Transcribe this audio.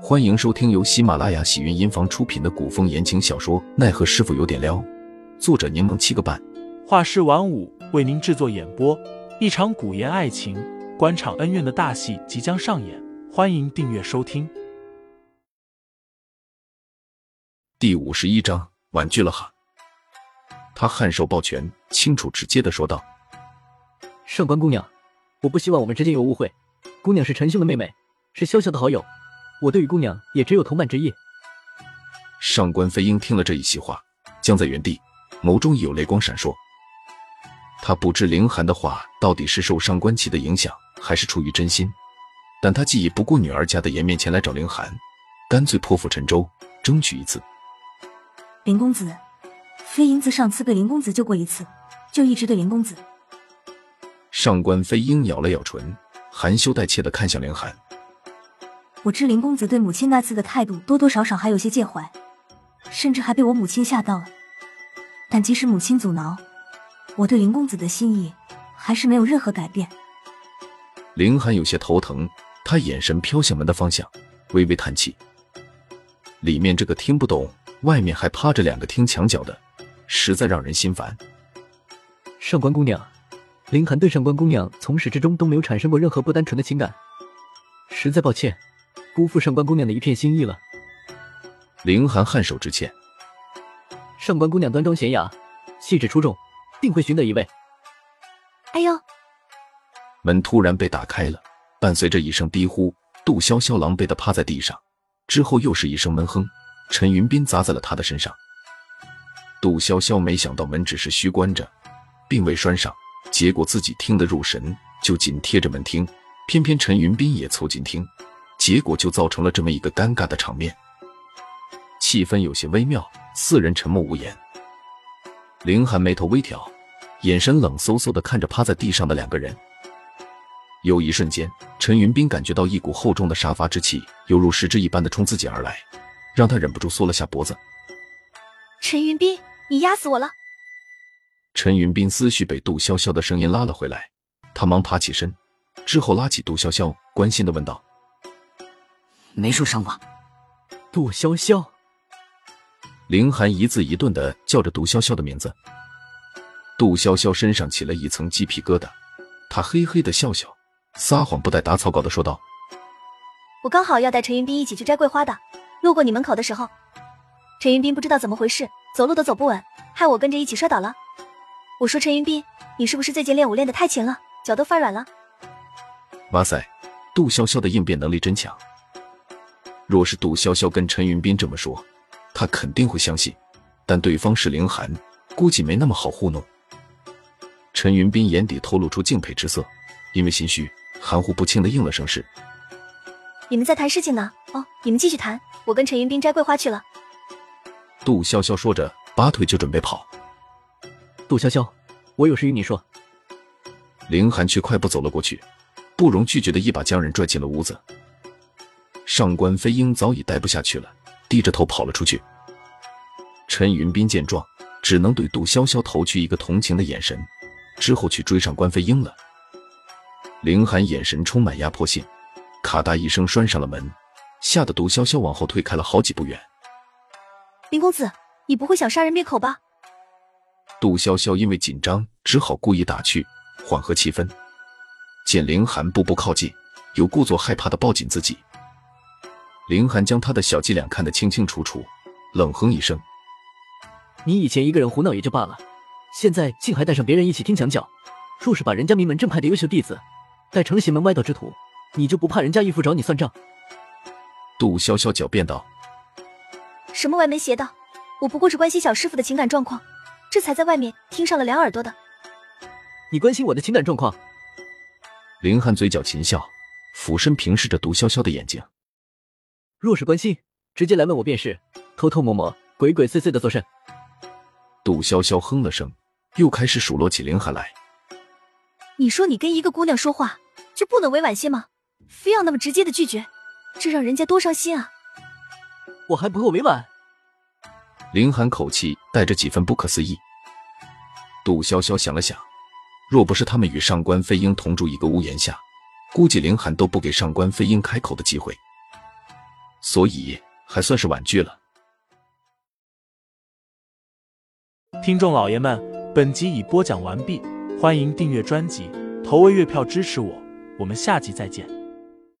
欢迎收听由喜马拉雅喜云音房出品的古风言情小说《奈何师傅有点撩》，作者柠檬七个半，画师晚舞为您制作演播。一场古言爱情、官场恩怨的大戏即将上演，欢迎订阅收听。第五十一章，婉拒了哈。他颔首抱拳，清楚直接的说道：“上官姑娘，我不希望我们之间有误会。姑娘是陈兄的妹妹，是潇潇的好友。”我对于姑娘也只有同伴之意。上官飞鹰听了这一席话，僵在原地，眸中有泪光闪烁。他不知凌寒的话到底是受上官琪的影响，还是出于真心，但他既已不顾女儿家的颜面前来找凌寒，干脆破釜沉舟，争取一次。林公子，飞鹰自上次被林公子救过一次，就一直对林公子。上官飞鹰咬了咬唇，含羞带怯的看向凌寒。我知林公子对母亲那次的态度多多少少还有些介怀，甚至还被我母亲吓到了。但即使母亲阻挠，我对林公子的心意还是没有任何改变。林寒有些头疼，他眼神飘向门的方向，微微叹气。里面这个听不懂，外面还趴着两个听墙角的，实在让人心烦。上官姑娘，林寒对上官姑娘从始至终都没有产生过任何不单纯的情感，实在抱歉。辜负上官姑娘的一片心意了。凌寒颔首致歉。上官姑娘端庄娴雅，气质出众，定会寻得一位。哎呦！门突然被打开了，伴随着一声低呼，杜潇潇狼狈的趴在地上，之后又是一声闷哼，陈云斌砸在了他的身上。杜潇潇没想到门只是虚关着，并未拴上，结果自己听得入神，就紧贴着门听，偏偏陈云斌也凑近听。结果就造成了这么一个尴尬的场面，气氛有些微妙，四人沉默无言。凌寒眉头微挑，眼神冷飕飕的看着趴在地上的两个人。有一瞬间，陈云斌感觉到一股厚重的杀伐之气，犹如实质一般的冲自己而来，让他忍不住缩了下脖子。陈云斌，你压死我了！陈云斌思绪被杜潇潇的声音拉了回来，他忙爬起身，之后拉起杜潇潇，关心的问道。没受伤吧？杜潇潇，凌寒一字一顿的叫着杜潇潇的名字。杜潇潇身上起了一层鸡皮疙瘩，他嘿嘿的笑笑，撒谎不带打草稿的说道：“我刚好要带陈云斌一起去摘桂花的，路过你门口的时候，陈云斌不知道怎么回事，走路都走不稳，害我跟着一起摔倒了。我说陈云斌，你是不是最近练武练得太勤了，脚都发软了？”哇塞，杜潇潇的应变能力真强。若是杜潇潇跟陈云斌这么说，他肯定会相信。但对方是凌寒，估计没那么好糊弄。陈云斌眼底透露出敬佩之色，因为心虚，含糊不清的应了声是。你们在谈事情呢？哦，你们继续谈，我跟陈云斌摘桂花去了。杜潇潇说着，拔腿就准备跑。杜潇潇，我有事与你说。凌寒却快步走了过去，不容拒绝的一把将人拽进了屋子。上官飞鹰早已待不下去了，低着头跑了出去。陈云斌见状，只能对杜潇潇投去一个同情的眼神，之后去追上官飞鹰了。凌寒眼神充满压迫性，咔嗒一声拴上了门，吓得杜潇潇往后退开了好几步远。林公子，你不会想杀人灭口吧？杜潇潇因为紧张，只好故意打趣，缓和气氛。见凌寒步步靠近，又故作害怕的抱紧自己。凌寒将他的小伎俩看得清清楚楚，冷哼一声：“你以前一个人胡闹也就罢了，现在竟还带上别人一起听墙角。若是把人家名门正派的优秀弟子带成了邪门歪道之徒，你就不怕人家义父找你算账？”杜潇潇狡辩道：“什么歪门邪道？我不过是关心小师傅的情感状况，这才在外面听上了两耳朵的。你关心我的情感状况？”林寒嘴角噙笑，俯身平视着杜潇潇的眼睛。若是关心，直接来问我便是。偷偷摸摸、鬼鬼祟祟的做甚？杜潇潇哼了声，又开始数落起林寒来。你说你跟一个姑娘说话就不能委婉些吗？非要那么直接的拒绝，这让人家多伤心啊！我还不够委婉？林寒口气带着几分不可思议。杜潇潇想了想，若不是他们与上官飞鹰同住一个屋檐下，估计林寒都不给上官飞鹰开口的机会。所以还算是婉拒了。听众老爷们，本集已播讲完毕，欢迎订阅专辑，投喂月票支持我，我们下集再见。